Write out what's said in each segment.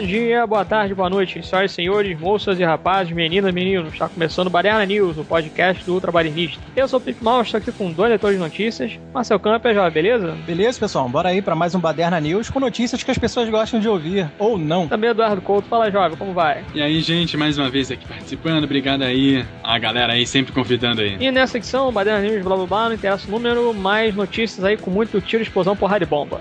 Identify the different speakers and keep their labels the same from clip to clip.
Speaker 1: Bom dia, boa tarde, boa noite, senhoras e senhores, moças e rapazes, meninas e meninos. Está começando o Baderna News, o podcast do Ultra Barinista. Eu sou o Pipe Mal, estou aqui com dois leitores de notícias. Marcel Camper, já, beleza?
Speaker 2: Beleza, pessoal, bora aí para mais um Baderna News com notícias que as pessoas gostam de ouvir, ou não.
Speaker 1: Também Eduardo Couto, fala jovem, como vai?
Speaker 3: E aí, gente, mais uma vez aqui participando, obrigado aí, a galera aí sempre convidando aí.
Speaker 1: E nessa edição, Baderna News, blá blá blá, não interessa o número, mais notícias aí com muito tiro, explosão, porrada e bomba.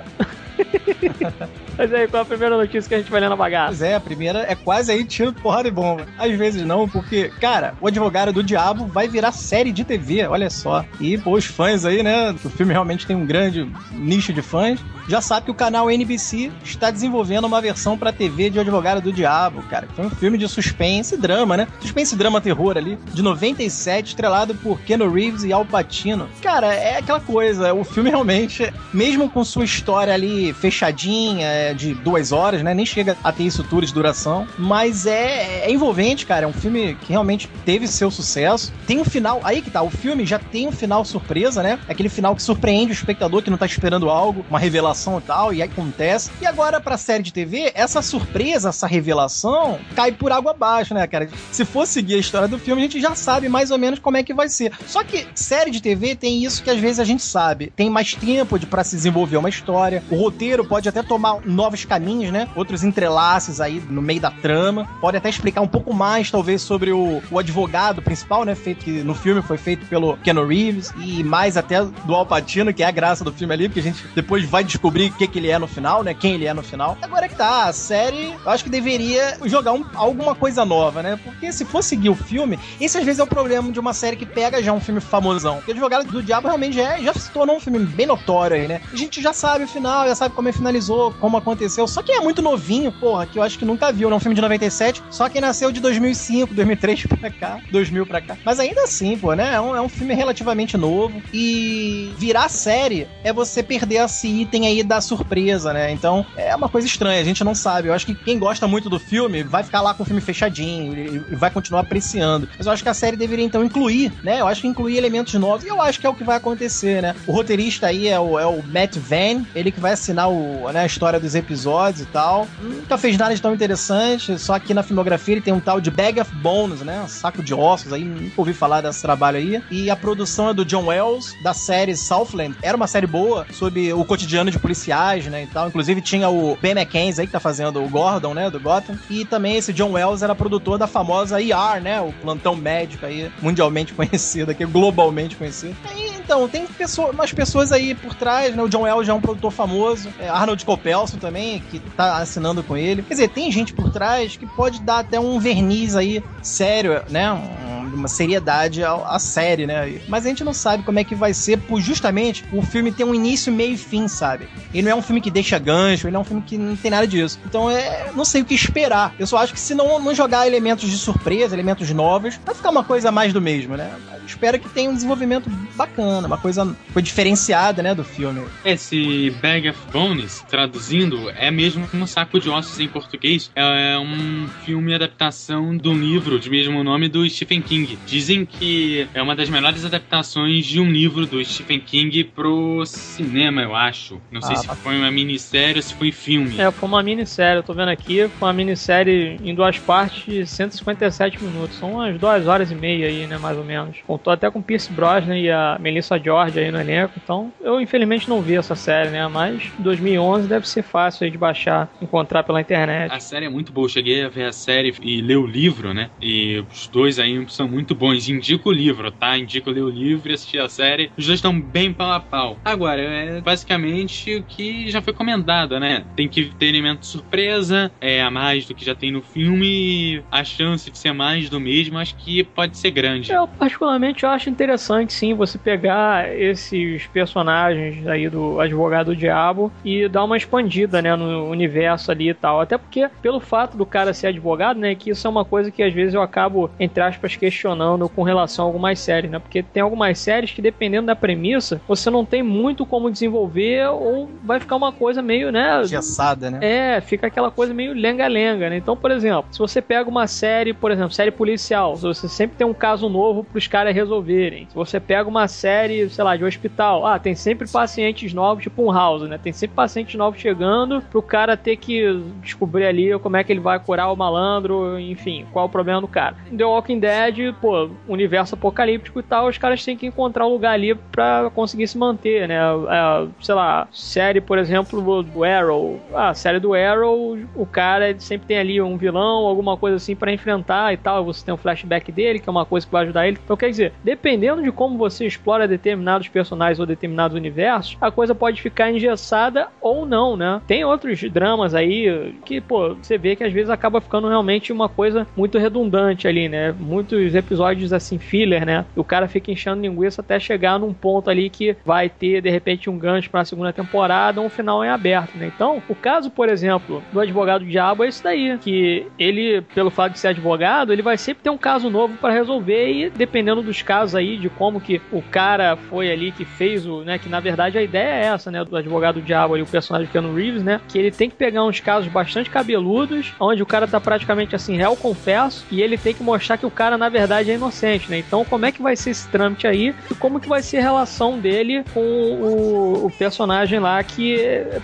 Speaker 1: Mas aí, qual a primeira notícia que a gente vai ler na bagaça?
Speaker 2: Pois é, a primeira é quase aí tiro, porrada e bomba. Às vezes não, porque, cara, o Advogado do Diabo vai virar série de TV, olha só. E, pô, os fãs aí, né, o filme realmente tem um grande nicho de fãs, já sabe que o canal NBC está desenvolvendo uma versão pra TV de O Advogado do Diabo, cara. Foi um filme de suspense e drama, né? Suspense, drama, terror ali, de 97, estrelado por Keanu Reeves e Al Pacino. Cara, é aquela coisa, o filme realmente, mesmo com sua história ali fechadinha, é, de duas horas, né? Nem chega a ter isso tudo de duração. Mas é, é, envolvente, cara. É um filme que realmente teve seu sucesso. Tem um final. Aí que tá, o filme já tem um final surpresa, né? Aquele final que surpreende o espectador que não tá esperando algo, uma revelação e tal, e aí acontece. E agora, pra série de TV, essa surpresa, essa revelação, cai por água abaixo, né, cara? Se for seguir a história do filme, a gente já sabe mais ou menos como é que vai ser. Só que série de TV tem isso que às vezes a gente sabe. Tem mais tempo de para se desenvolver uma história. O roteiro pode até tomar novos caminhos, né? Outros entrelaces aí no meio da trama. Pode até explicar um pouco mais, talvez, sobre o, o advogado principal, né? Feito que no filme foi feito pelo Keanu Reeves e mais até do Al Pacino, que é a graça do filme ali, porque a gente depois vai descobrir o que, que ele é no final, né? Quem ele é no final. Agora que tá, a série, eu acho que deveria jogar um, alguma coisa nova, né? Porque se for seguir o filme, esse às vezes é o problema de uma série que pega já um filme famosão. Porque Advogado do Diabo realmente já, é, já se tornou um filme bem notório aí, né? A gente já sabe o final, já sabe como ele finalizou, como aconteceu. Só que é muito novinho, porra, que eu acho que nunca viu. É um filme de 97, só quem nasceu de 2005, 2003 pra cá, 2000 pra cá. Mas ainda assim, pô, né? É um, é um filme relativamente novo. E virar série é você perder esse item aí da surpresa, né? Então é uma coisa estranha, a gente não sabe. Eu acho que quem gosta muito do filme vai ficar lá com o filme fechadinho e vai continuar apreciando. Mas eu acho que a série deveria então incluir, né? Eu acho que incluir elementos novos. E eu acho que é o que vai acontecer, né? O roteirista aí é o, é o Matt Van, ele que vai assinar o, né, a história dos episódios e tal. Nunca fez nada de tão interessante, só que na filmografia ele tem um tal de Bag of Bones, né? Um saco de ossos aí, nunca ouvi falar desse trabalho aí. E a produção é do John Wells, da série Southland. Era uma série boa sobre o cotidiano de policiais, né? E tal. Inclusive tinha o Ben McKenzie aí que tá fazendo o Gordon, né? Do Gotham. E também esse John Wells era produtor da famosa ER, né? O plantão médico aí, mundialmente conhecido aqui, globalmente conhecido. E, então, tem pessoa, umas pessoas aí por trás, né? O John Wells já é um produtor famoso. É, Arnold Copelson também, que tá assinando com ele. Quer dizer, tem gente por trás que pode dar até um verniz aí sério, né? Um, uma seriedade à, série, né? Mas a gente não sabe como é que vai ser, por justamente o filme tem um início, meio e fim, sabe? Ele não é um filme que deixa gancho, ele é um filme que não tem nada disso. Então, é, não sei o que esperar. Eu só acho que se não, não jogar elementos de surpresa, elementos novos, vai ficar uma coisa mais do mesmo, né? Espero que tenha um desenvolvimento bacana, uma coisa foi diferenciada, né, do filme.
Speaker 3: Esse Bag of Bones, traduzindo, é mesmo um saco de ossos em português. É um filme adaptação do livro de mesmo nome do Stephen King. Dizem que é uma das melhores adaptações de um livro do Stephen King pro cinema, eu acho. Não sei ah, se foi uma minissérie ou se foi filme.
Speaker 1: É, foi uma minissérie, eu tô vendo aqui, foi uma minissérie em duas partes de 157 minutos. São umas duas horas e meia aí, né, mais ou menos. Contou até com Pierce Brosnan e a Melissa George aí no elenco, então eu infelizmente não vi essa série, né, mas 2011 deve ser fácil aí de baixar, encontrar pela internet.
Speaker 3: A série é muito boa, eu cheguei a ver a série e ler o livro, né, e os dois aí são muito bons. Indico o livro, tá? Indico ler o livro e assistir a série. Os dois estão bem pau a pau. Agora, é basicamente o que já foi comentado, né? Tem que ter elemento surpresa, é a mais do que já tem no filme, a chance de ser mais do mesmo, acho que pode ser grande.
Speaker 1: Eu, particularmente, acho interessante, sim, você pegar esses personagens aí do Advogado do Diabo e dar uma expandida, né, no universo ali e tal. Até porque, pelo fato do cara ser advogado, né, que isso é uma coisa que às vezes eu acabo, entre aspas, questionando questionando com relação a algumas séries, né? Porque tem algumas séries que, dependendo da premissa, você não tem muito como desenvolver ou vai ficar uma coisa meio, né?
Speaker 2: Gessada, né?
Speaker 1: É, fica aquela coisa meio lenga-lenga, né? Então, por exemplo, se você pega uma série, por exemplo, série policial, você sempre tem um caso novo pros caras resolverem. Se você pega uma série, sei lá, de hospital, ah, tem sempre pacientes novos, tipo um house, né? Tem sempre pacientes novos chegando pro cara ter que descobrir ali como é que ele vai curar o malandro, enfim, qual o problema do cara. The Walking Dead, pô, universo apocalíptico e tal, os caras têm que encontrar um lugar ali pra conseguir se manter, né? É, sei lá, série, por exemplo, do Arrow. Ah, a série do Arrow, o cara sempre tem ali um vilão, alguma coisa assim para enfrentar e tal. Você tem um flashback dele, que é uma coisa que vai ajudar ele. Então, quer dizer, dependendo de como você explora determinados personagens ou determinados universos, a coisa pode ficar engessada ou não, né? Tem outros dramas aí que, pô, você vê que às vezes acaba ficando realmente uma coisa muito redundante ali, né? Muitos episódios assim, filler, né? O cara fica enchendo linguiça até chegar num ponto ali que vai ter, de repente, um gancho para a segunda temporada, um final em aberto, né? Então, o caso, por exemplo, do advogado diabo é isso daí, que ele, pelo fato de ser advogado, ele vai sempre ter um caso novo para resolver e dependendo dos casos aí, de como que o cara foi ali que fez o, né, que na verdade a ideia é essa, né, do advogado diabo ali, o personagem Keanu Reeves, né, que ele tem que pegar uns casos bastante cabeludos, onde o cara tá praticamente assim, réu confesso, e ele tem que mostrar que o cara na verdade é inocente, né? Então, como é que vai ser esse trâmite aí e como que vai ser a relação dele com o, o personagem lá que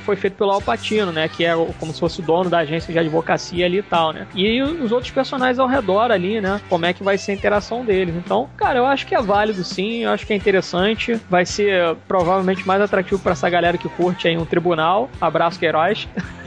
Speaker 1: foi feito pelo Alpatino, né, que é como se fosse o dono da agência de advocacia ali e tal, né? E os outros personagens ao redor ali, né? Como é que vai ser a interação deles. Então, cara, eu acho que é válido sim, eu acho que é interessante. Vai ser provavelmente mais atrativo para essa galera que curte aí um tribunal. Abraço, Queiroz.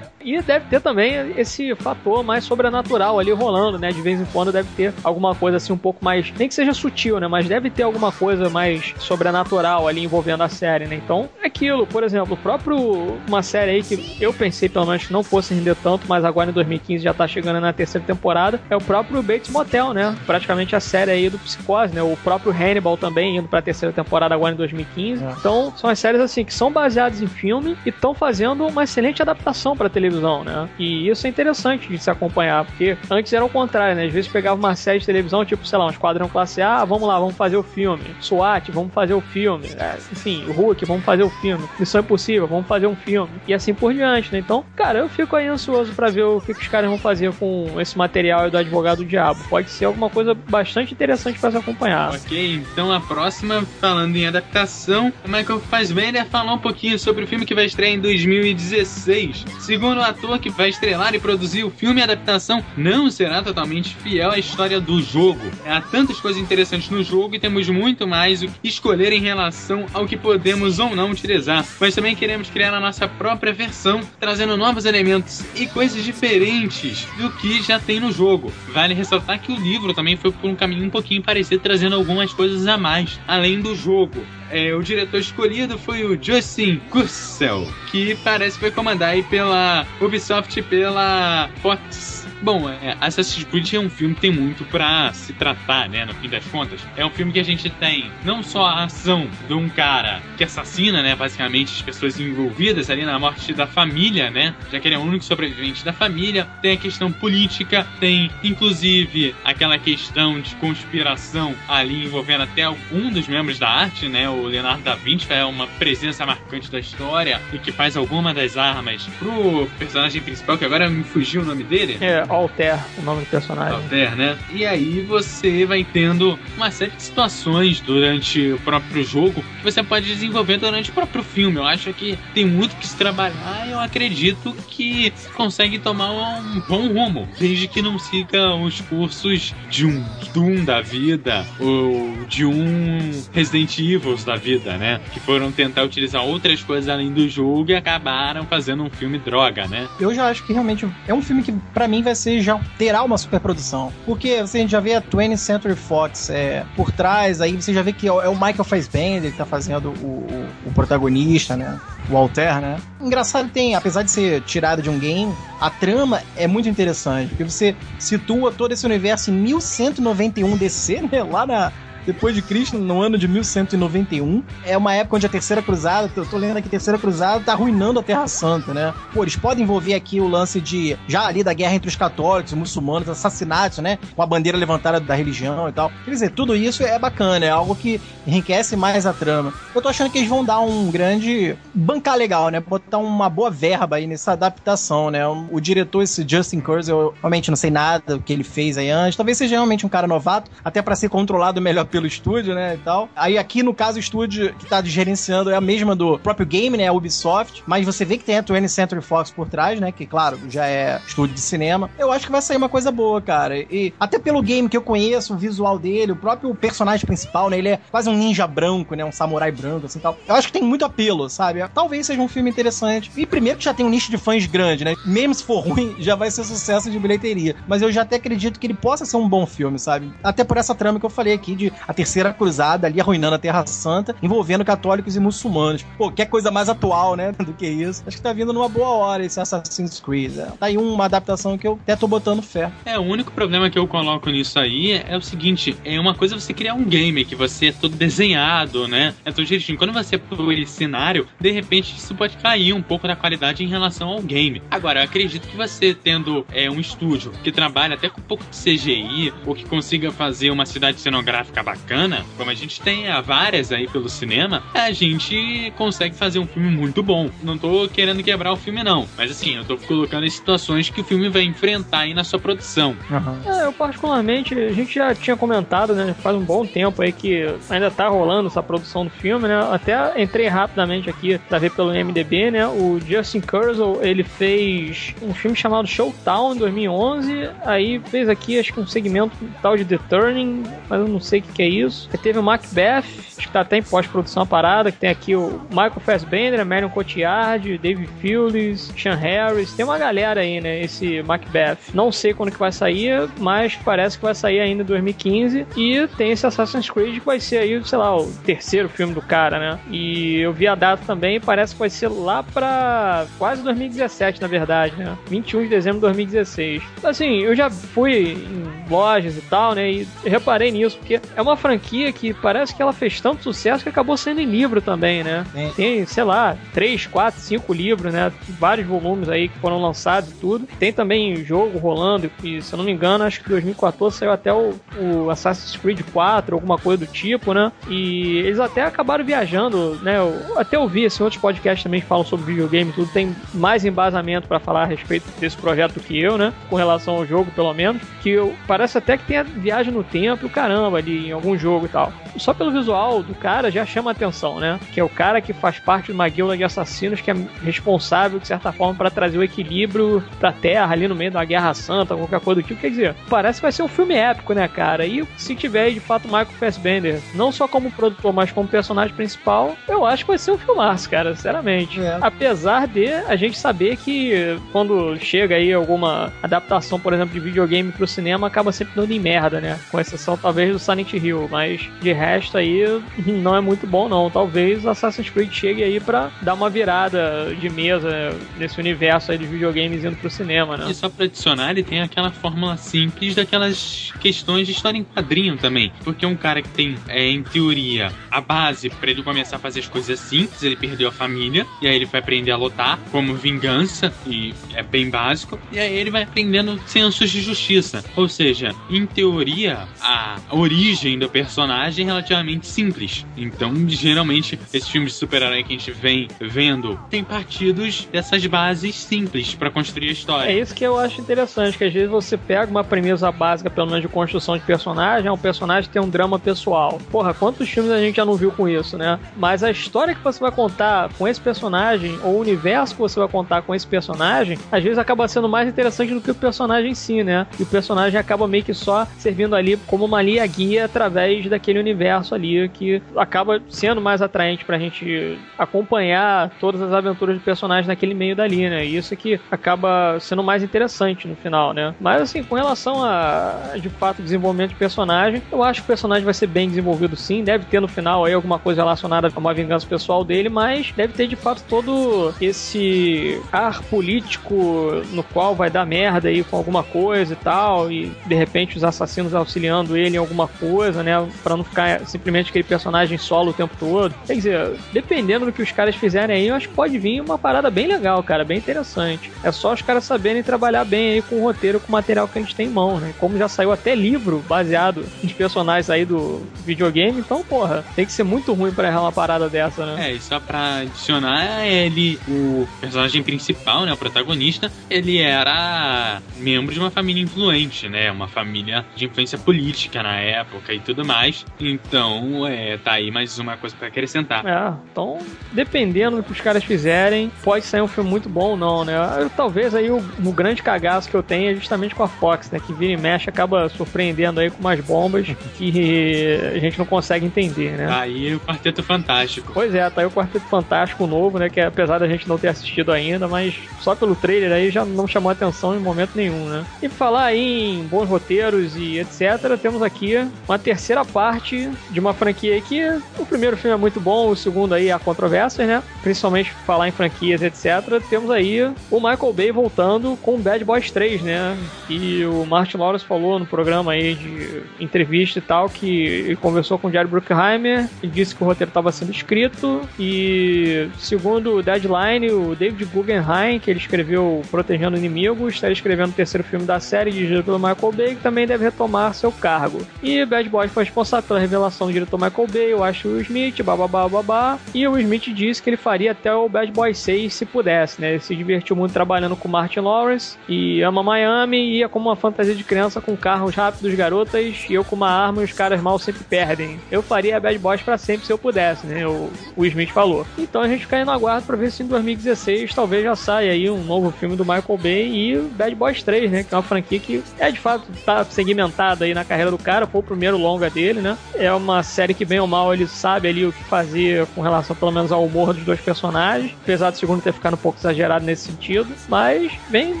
Speaker 1: e deve ter também esse fator mais sobrenatural ali rolando, né? De vez em quando deve ter alguma coisa assim um pouco mais, nem que seja sutil, né? Mas deve ter alguma coisa mais sobrenatural ali envolvendo a série, né? Então, é aquilo, por exemplo, o próprio uma série aí que eu pensei pelo menos que não fosse render tanto, mas agora em 2015 já tá chegando na terceira temporada, é o próprio Bates Motel, né? Praticamente a série aí do Psicose, né? O próprio Hannibal também indo pra terceira temporada agora em 2015. É. Então, são as séries assim que são baseadas em filme e estão fazendo uma excelente adaptação para televisão, né? E isso é interessante de se acompanhar, porque antes era o contrário, né? Às vezes pegava uma série de televisão, tipo, sei lá, um Esquadrão Classe A, vamos lá, vamos fazer o filme. SWAT, vamos fazer o filme. É, enfim, Hulk, vamos fazer o filme. Missão Impossível, vamos fazer um filme. E assim por diante, né? Então, cara, eu fico aí ansioso para ver o que, que, os caras vão fazer com esse material do Advogado do Diabo. Pode ser alguma coisa bastante interessante para se acompanhar.
Speaker 3: Ok, então a próxima, falando em adaptação, o Michael Fassbender falar um pouquinho sobre o filme que vai estrear em 2019 2016. Segundo o ator que vai estrelar e produzir o filme, a adaptação não será totalmente fiel à história do jogo. Há tantas coisas interessantes no jogo e temos muito mais o que escolher em relação ao que podemos ou não utilizar. Mas também queremos criar a nossa própria versão, trazendo novos elementos e coisas diferentes do que já tem no jogo. Vale ressaltar que o livro também foi por um caminho um pouquinho parecido, trazendo algumas coisas a mais, além do jogo. É, o diretor escolhido foi o Justin Kurzel, que parece que vai comandar aí pela Ubisoft e pela Fox Bom, é, Assassin's Creed é um filme que tem muito pra se tratar, né? No fim das contas. É um filme que a gente tem não só a ação de um cara que assassina, né? Basicamente as pessoas envolvidas ali na morte da família, né? Já que ele é o único sobrevivente da família. Tem a questão política, tem inclusive aquela questão de conspiração ali envolvendo até algum dos membros da arte, né? O Leonardo da Vinci é uma presença marcante da história e que faz alguma das armas pro personagem principal, que agora me fugiu o nome dele.
Speaker 1: É, Alter, o nome do personagem.
Speaker 3: Alter, né? E aí você vai tendo uma série de situações durante o próprio jogo que você pode desenvolver durante o próprio filme. Eu acho que tem muito que se trabalhar e eu acredito que consegue tomar um bom rumo, desde que não siga os cursos de um Doom da vida ou de um Resident Evil da vida, né? Que foram tentar utilizar outras coisas além do jogo e acabaram fazendo um filme droga, né?
Speaker 2: Eu já acho que realmente é um filme que para mim vai você já terá uma superprodução. Porque você já vê a 20th Century Fox é, por trás, aí você já vê que é o Michael Fassbender que tá fazendo o, o, o protagonista, né? O Alter, né? Engraçado tem, apesar de ser tirado de um game, a trama é muito interessante, porque você situa todo esse universo em 1191 DC, né? Lá na, depois de Cristo, no ano de 1191. É uma época onde a Terceira Cruzada, eu tô lendo aqui, a Terceira Cruzada tá arruinando a Terra Santa, né? Pô, eles podem envolver aqui o lance de, já ali da guerra entre os católicos, os muçulmanos, assassinatos, né? Com a bandeira levantada da religião e tal. Quer dizer, tudo isso é bacana, é algo que enriquece mais a trama. Eu tô achando que eles vão dar um grande bancar legal, né? Botar uma boa verba aí nessa adaptação, né? O diretor, esse Justin Kurz, eu realmente não sei nada do que ele fez aí antes. Talvez seja realmente um cara novato, até para ser controlado melhor pelo estúdio, né? E tal. Aí aqui, no caso, o estúdio que tá gerenciando é a mesma do próprio game, né? A Ubisoft. Mas você vê que tem a 20th Century Fox por trás, né? Que, claro, já é estúdio de cinema. Eu acho que vai sair uma coisa boa, cara. E até pelo game que eu conheço, o visual dele, o próprio personagem principal, né? Ele é quase um ninja branco, né? Um samurai branco, assim tal. Eu acho que tem muito apelo, sabe? Talvez seja um filme interessante. E primeiro que já tem um nicho de fãs grande, né? Mesmo se for ruim, já vai ser sucesso de bilheteria. Mas eu já até acredito que ele possa ser um bom filme, sabe? Até por essa trama que eu falei aqui de a terceira cruzada ali arruinando a Terra Santa, envolvendo católicos e muçulmanos. Pô, que coisa mais atual, né? Do que isso. Acho que tá vindo numa boa hora esse Assassin's Creed. Né? Tá aí uma adaptação que eu até tô botando fé.
Speaker 3: É, o único problema que eu coloco nisso aí é o seguinte: é uma coisa você criar um game que você é todo desenhado, né? É todo jeitinho. Quando você pôr esse cenário, de repente isso pode cair um pouco da qualidade em relação ao game. Agora, eu acredito que você tendo é, um estúdio que trabalha até com um pouco de CGI, ou que consiga fazer uma cidade cenográfica bacana, como a gente tem há várias aí pelo cinema, a gente consegue fazer um filme muito bom. Não tô querendo quebrar o filme, não. Mas assim, eu tô colocando em situações que o filme vai enfrentar aí na sua produção.
Speaker 1: Uhum. É, eu particularmente, a gente já tinha comentado, né, faz um bom tempo aí que ainda tá rolando essa produção do filme, né? Até entrei rapidamente aqui pra ver pelo MDB, né? O Justin Kurzel, ele fez um filme chamado Showtown em 2011, aí fez aqui acho que um segmento tal de The Turning, mas eu não sei o que, que é isso. Aí teve o Macbeth, acho que tá até em pós-produção a parada, que tem aqui o Michael Fassbender, Marion Cotillard, David Fields, Sean Harris, tem uma galera aí, né, esse Macbeth. Não sei quando que vai sair, mas parece que vai sair ainda em 2015, e tem esse Assassin's Creed que vai ser aí, sei lá, o terceiro filme do cara, né? E eu vi a data também, parece que vai ser lá pra quase 2017, na verdade, né? 21 de dezembro de 2016. Assim, eu já fui em lojas e tal, né? E reparei nisso, porque é uma franquia que parece que ela fez tanto sucesso que acabou sendo em livro também, né? Tem, sei lá, 3, 4, 5 livros, né? Vários volumes aí que foram lançados e tudo. Tem também jogo rolando, e se eu não me engano, acho que 2014 saiu até o, o Assassin's Creed 4, alguma coisa do tipo, né? E eles até acabaram viajando, né? Eu até ouvi assim, outros podcasts também que falam sobre videogame e tudo, tem mais embasamento para falar a respeito desse projeto do que eu, né? Com relação ao jogo, pelo menos. Que eu, parece até que tem a viagem no tempo, o caramba, ali em algum jogo e tal. Só pelo visual do cara já chama atenção, né? Que é o cara que faz parte de uma guilda de assassinos que é responsável, de certa forma, para trazer o equilíbrio pra Terra ali no meio da Guerra Santa, qualquer coisa do tipo. Quer dizer, parece que vai ser um filme épico, né, cara? E se tiver de fato Michael Fassbender, não só como produtor, mas como personagem principal, eu acho que vai ser um filmaço, cara, sinceramente. É. Apesar de a gente saber que quando chega aí alguma adaptação, por exemplo, de videogame pro cinema, acaba sempre dando em merda, né? Com exceção talvez do Silent Hill, mas de resto aí não é muito bom não. Talvez Assassin's Creed chegue aí para dar uma virada de mesa nesse universo aí dos videogames indo pro cinema, né?
Speaker 3: E só pra adicionar, ele tem aquela fórmula simples daquelas questões de história em quadrinho também. Porque um cara que tem, é, em teoria, a base para ele começar a fazer as coisas simples, ele perdeu a família, e aí ele vai aprender a lutar como vingança, e é bem básico, e aí ele vai aprendendo sensos de justiça. Ou seja, em teoria, a origem do personagem é relativamente simples. Então, geralmente, esses filmes de super-herói que a gente vem vendo tem partidos dessas bases simples para construir a história.
Speaker 1: É isso que eu acho interessante, que às vezes você pega uma premissa básica, pelo menos de construção de personagem, é um personagem tem um drama pessoal. Porra, quantos filmes a gente já não viu com isso, né? Mas a história que você vai contar com esse personagem, ou o universo que você vai contar com esse personagem, às vezes acaba sendo mais interessante do que o personagem em si, né? E o personagem acaba meio que só servindo ali como uma linha guia através daquele universo ali que acaba sendo mais atraente pra gente acompanhar todas as aventuras do personagem naquele meio dali, né? E isso é que acaba sendo mais interessante no final, né? Mas assim, com relação a de fato desenvolvimento de personagem, eu acho que o personagem vai ser bem desenvolvido sim, deve ter no final aí alguma coisa relacionada a uma vingança pessoal dele, mas deve ter de fato todo esse ar político no qual vai dar merda aí com alguma coisa e tal, e de repente os assassinos auxiliando ele em alguma coisa coisa, né? Pra não ficar simplesmente aquele personagem solo o tempo todo. Quer dizer, dependendo do que os caras fizerem aí, eu acho que pode vir uma parada bem legal, cara, bem interessante. É só os caras saberem trabalhar bem aí com o roteiro, com o material que gente tem em mão, né? Como já saiu até livro baseado nos personagens aí do videogame, então, porra, tem que ser muito ruim pra errar uma parada dessa, né?
Speaker 3: É, e só pra adicionar, ele, o personagem principal, né, o protagonista, ele era membro de uma família influente, né? Uma família de influência política na época e tudo mais. Então, é, tá aí mais uma coisa pra acrescentar.
Speaker 1: É, então, dependendo do que os caras fizerem, pode sair um filme muito bom ou não, né? Talvez aí o, o, grande cagaço que eu tenho é justamente com a Fox, né? Que vira e mexe acaba surpreendendo aí com umas bombas que a gente não consegue entender, né?
Speaker 3: Tá aí o Quarteto Fantástico.
Speaker 1: Pois é, tá aí o Quarteto Fantástico novo, né? Que apesar da gente não ter assistido ainda, mas só pelo trailer aí já não chamou atenção em momento nenhum, né? E falar aí em bons roteiros e etc, temos aqui uma terceira parte de uma franquia que o primeiro filme é muito bom, o segundo aí há controvérsias, né? Principalmente falar em franquias, etc. Temos aí o Michael Bay voltando com Bad Boys 3, né? E o Martin Lawrence falou no programa aí de entrevista e tal que conversou com o Jerry Bruckheimer e disse que o roteiro estava sendo escrito e segundo o Deadline, o David Guggenheim, que ele escreveu Protegendo Inimigos, estaria escrevendo o terceiro filme da série dirigido pelo Michael Bay, que também deve retomar seu cargo. E Bad Boys foi responsável pela revelação do diretor Michael Bay, eu acho o Smith, bababá, babá. E o Smith disse que ele faria até o Bad Boys 6 se pudesse, né? Ele se divertiu muito trabalhando com Martin Lawrence e ama Miami e ia como uma fantasia de criança com carros rápidos, garotas e eu com uma arma e os caras mal sempre perdem. Eu faria Bad Boys para sempre se eu pudesse, né? O, o Smith falou. Então a gente fica aí no aguardo pra ver se em 2016 talvez já saia aí um novo filme do Michael Bay e Bad Boys 3, né? Que é uma franquia que é de fato tá segmentada aí na carreira do cara, foi o primeiro longa dele, né? É uma série que bem ou mal ele sabe ali o que fazer com relação pelo menos ao humor dos dois personagens, apesar do segundo ter ficado um pouco exagerado nesse sentido, mas vem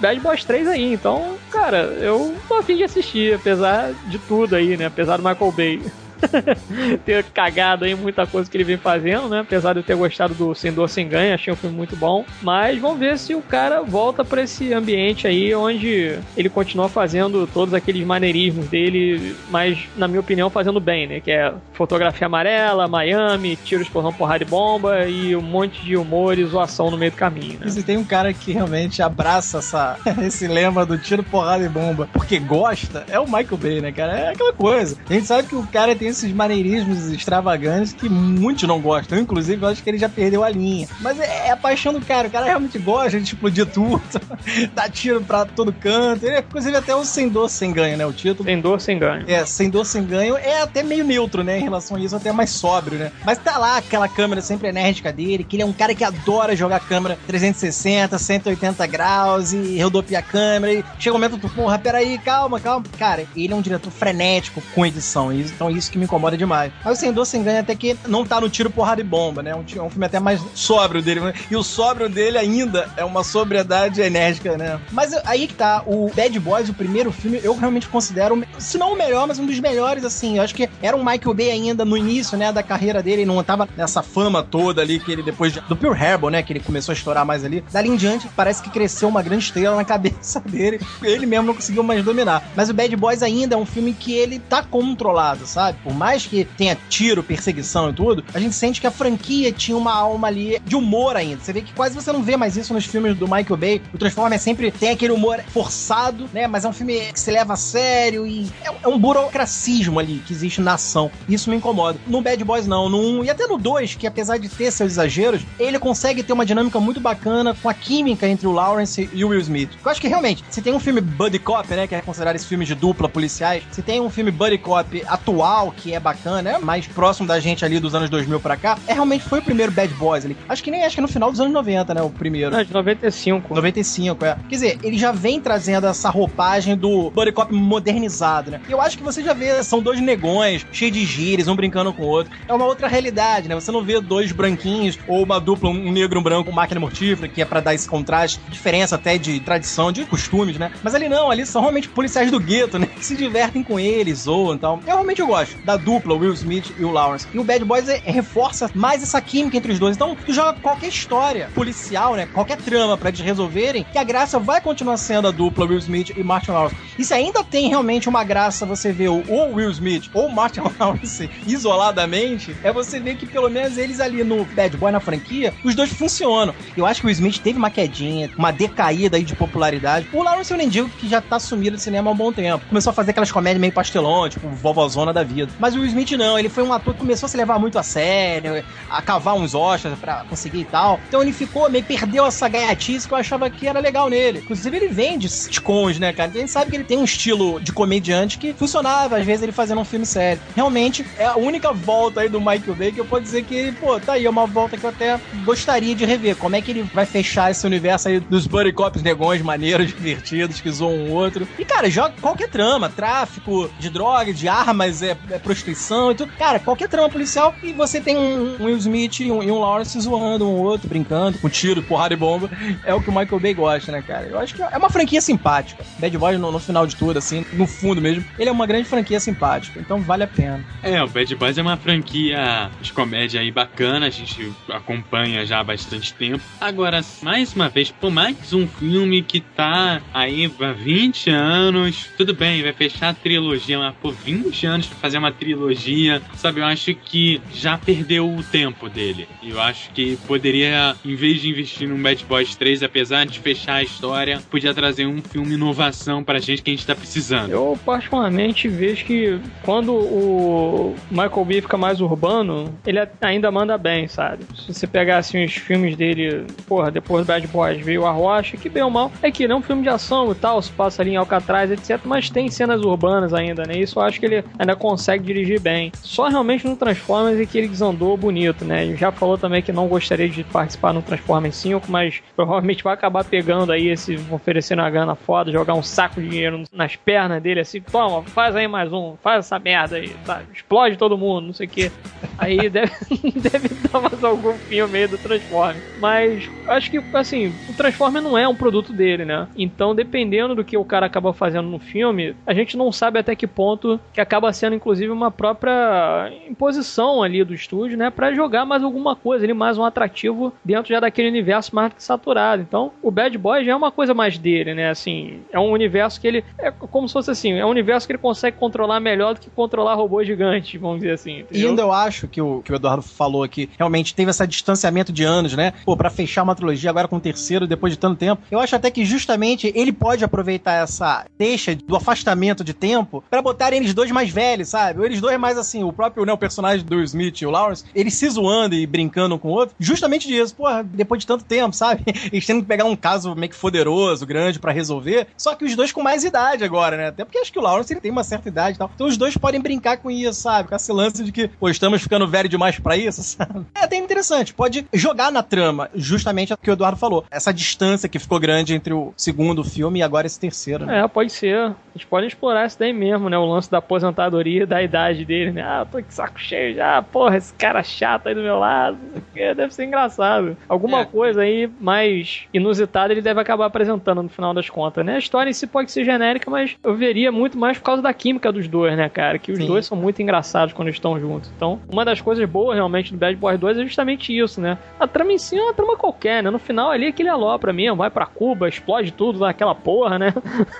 Speaker 1: Bad Boys 3 aí, então, cara, eu tô afim de assistir, apesar de tudo aí, né? Apesar do Michael Bay. ter cagado aí muita coisa que ele vem fazendo, né? Apesar de eu ter gostado do Sem Dor Sem Ganho, achei um filme muito bom. Mas vamos ver se o cara volta para esse ambiente aí onde ele continua fazendo todos aqueles maneirismos dele, mas, na minha opinião, fazendo bem, né? Que é fotografia amarela, Miami, tiros por porrada e bomba e um monte de humor e zoação no meio do caminho, né?
Speaker 2: E se tem um cara que realmente abraça essa, esse lema do tiro, porrada e bomba porque gosta, é o Michael Bay, né, cara? É aquela coisa. A gente sabe que o cara tem esses maneirismos extravagantes que muitos não gostam. Inclusive, eu acho que ele já perdeu a linha. Mas é, é a paixão do cara. O cara realmente gosta de explodir tudo, dar tiro pra todo canto. Ele, inclusive, até o Sem Dor Sem Ganho, né? O título.
Speaker 1: Sem Dor Sem Ganho.
Speaker 2: É, Sem Dor Sem Ganho é até meio neutro, né? Em relação a isso, até mais sóbrio, né? Mas tá lá aquela câmera sempre enérgica dele, que ele é um cara que adora jogar câmera 360, 180 graus e rodopiar a câmera. E chega um momento, tu, porra, peraí, calma, calma. Cara, ele é um diretor frenético com edição. Então, isso que me incomoda demais. Mas o Sem Dor até que não tá no tiro, porrada e bomba, né? Um, é um filme até mais sóbrio dele. Né? E o sóbrio dele ainda é uma sobriedade enérgica, né? Mas aí que tá, o Bad Boys, o primeiro filme, eu realmente considero, se não o melhor, mas um dos melhores, assim. Eu acho que era um Michael Bay ainda no início, né, da carreira dele, não tava nessa fama toda ali que ele depois de, do Pure Harbor, né, que ele começou a estourar mais ali. Dali em diante, parece que cresceu uma grande estrela na cabeça dele. Ele mesmo não conseguiu mais dominar. Mas o Bad Boys ainda é um filme que ele tá controlado, sabe? Por mais que tenha tiro, perseguição e tudo, a gente sente que a franquia tinha uma alma ali de humor ainda. Você vê que quase você não vê mais isso nos filmes do Michael Bay. O Transformers sempre tem aquele humor forçado, né? Mas é um filme que se leva a sério e é, é um burocracismo ali que existe na ação. Isso me incomoda. No Bad Boys, não. No 1 e até no 2, que apesar de ter seus exageros, ele consegue ter uma dinâmica muito bacana com a química entre o Lawrence e o Will Smith. Eu acho que realmente, se tem um filme Buddy Cop, né? Que é considerado esse filme de dupla policiais, se tem um filme Buddy Cop atual que é bacana, é mais próximo da gente ali dos anos 2000 pra cá, é realmente foi o primeiro Bad Boys ali. Acho que nem acho que no final dos anos 90, né? O primeiro.
Speaker 1: Não, de 95.
Speaker 2: 95, é. Quer dizer, ele já vem trazendo essa roupagem do Buddy Cop modernizado, né? E eu acho que você já vê, são dois negões, cheios de gírias, um brincando com o outro. É uma outra realidade, né? Você não vê dois branquinhos ou uma dupla, um negro, um branco, máquina mortífera, que é para dar esse contraste, diferença até de tradição, de costumes, né? Mas ali não, ali são realmente policiais do gueto, né? Que se divertem com eles, ou então. Eu realmente eu gosto. Da dupla, Will Smith e o Lawrence. E o Bad Boys é, é, reforça mais essa química entre os dois. Então, tu joga qualquer história policial, né? Qualquer trama para eles resolverem, que a graça vai continuar sendo a dupla Will Smith e Martin Lawrence. E se ainda tem realmente uma graça você ver o, o Will Smith ou Martin Lawrence isoladamente, é você ver que pelo menos eles ali no Bad Boy na franquia, os dois funcionam. Eu acho que o Smith teve uma quedinha, uma decaída aí de popularidade. O Lawrence eu nem digo que já tá sumido do cinema há um bom tempo. Começou a fazer aquelas comédias meio pastelão, tipo vovozona da vida. Mas o Will Smith não, ele foi um ator que começou a se levar muito a sério, a cavar uns Oscars pra conseguir e tal. Então ele ficou meio perdeu essa gaiatice que eu achava que era legal nele. Inclusive ele vende sitcoms, né, cara? A gente sabe que ele tem um estilo de comediante que funcionava, às vezes ele fazendo um filme sério. Realmente é a única volta aí do Michael Bay que eu posso dizer que, pô, tá aí, é uma volta que eu até gostaria de rever. Como é que ele vai fechar esse universo aí dos buddy cops negões maneiros, divertidos, que zoam um outro. E, cara, joga qualquer trama, tráfico de drogas, de armas, é, é prostituição e tudo. Cara, qualquer trama policial e você tem um, um Will Smith e um, e um, Lawrence zoando um outro, brincando, com tiro, porrada e bomba. É o que o Michael Bay gosta, né, cara? Eu acho que é uma franquia simpática. Bad Boys, no, no final de tudo, assim, no fundo mesmo, ele é uma grande franquia simpática. Então vale a pena.
Speaker 3: É, o Bad Boys é uma franquia de comédia aí bacana, a gente acompanha já há bastante tempo. Agora, mais uma vez, por mais um filme que tá aí há 20 anos, tudo bem, vai fechar a trilogia, mas por 20 anos pra fazer uma trilogia, sabe? Eu acho que já perdeu o tempo dele. Eu acho que poderia, em vez de investir num Bad Boys 3, apesar de fechar a história, podia trazer um filme inovação pra gente que a gente tá precisando.
Speaker 1: Eu, particularmente, vejo que quando o Michael B fica mais urbano, ele ainda manda bem, sabe? Se você pegar assim os filmes dele, porra, depois do Bad Boys veio a Rocha, que bem ou mal, é que ele é um filme de ação e tal, se passa ali em Alcatraz, etc, mas tem cenas urbanas ainda, né? Isso eu acho que ele ainda consegue dirigir bem. Só realmente no Transformers é que ele desandou bonito, né? Ele já falou também que não gostaria de participar no Transformers 5, mas provavelmente vai acabar pegando aí esse, oferecendo uma grana foda, jogar um saco de dinheiro nas pernas dele, assim, toma, faz aí mais um, faz essa merda aí, tá? explode todo mundo, não sei o que. Aí deve, deve dar mais algum filme aí do Transformers. Mas acho que, assim, o Transformers não é um produto dele, né? Então, dependendo do que o cara acaba fazendo no filme, a gente não sabe até que ponto que acaba sendo, inclusive, uma própria imposição ali do estúdio, né? Pra jogar mais alguma coisa ali, mais um atrativo dentro já daquele universo mais saturado. Então, o Bad Boy já é uma coisa mais dele, né? Assim, é um universo que ele. É como se fosse assim, é um universo que ele consegue controlar melhor do que controlar robôs gigantes, vamos dizer assim.
Speaker 2: Entendeu? E ainda eu acho que o, que o Eduardo falou aqui, realmente teve esse distanciamento de anos, né? Pô, pra fechar uma trilogia agora com o terceiro, depois de tanto tempo. Eu acho até que justamente ele pode aproveitar essa deixa do afastamento de tempo para botar eles dois mais velhos, sabe? Eles dois mais assim, o próprio né, o personagem do Smith e o Lawrence, eles se zoando e brincando com o outro, justamente disso. Porra, depois de tanto tempo, sabe? Eles tendo que pegar um caso meio que poderoso, grande para resolver, só que os dois com mais idade agora, né? Até porque acho que o Lawrence ele tem uma certa idade e tal. Então os dois podem brincar com isso, sabe? Com esse lance de que, pô, estamos ficando velho demais para isso, sabe? É até interessante. Pode jogar na trama, justamente o que o Eduardo falou. Essa distância que ficou grande entre o segundo filme e agora esse terceiro. Né?
Speaker 1: É, pode ser. A gente pode explorar isso daí mesmo, né? O lance da aposentadoria da dele, né? Ah, tô com saco cheio já. Porra, esse cara chato aí do meu lado. Deve ser engraçado. Alguma é. coisa aí mais inusitada ele deve acabar apresentando no final das contas, né? A história em si pode ser genérica, mas eu veria muito mais por causa da química dos dois, né, cara? Que os Sim. dois são muito engraçados quando estão juntos. Então, uma das coisas boas realmente do Bad Boys 2 é justamente isso, né? A trama em si é uma trama qualquer, né? No final ali aquele alopra mesmo, vai para Cuba, explode tudo naquela porra, né?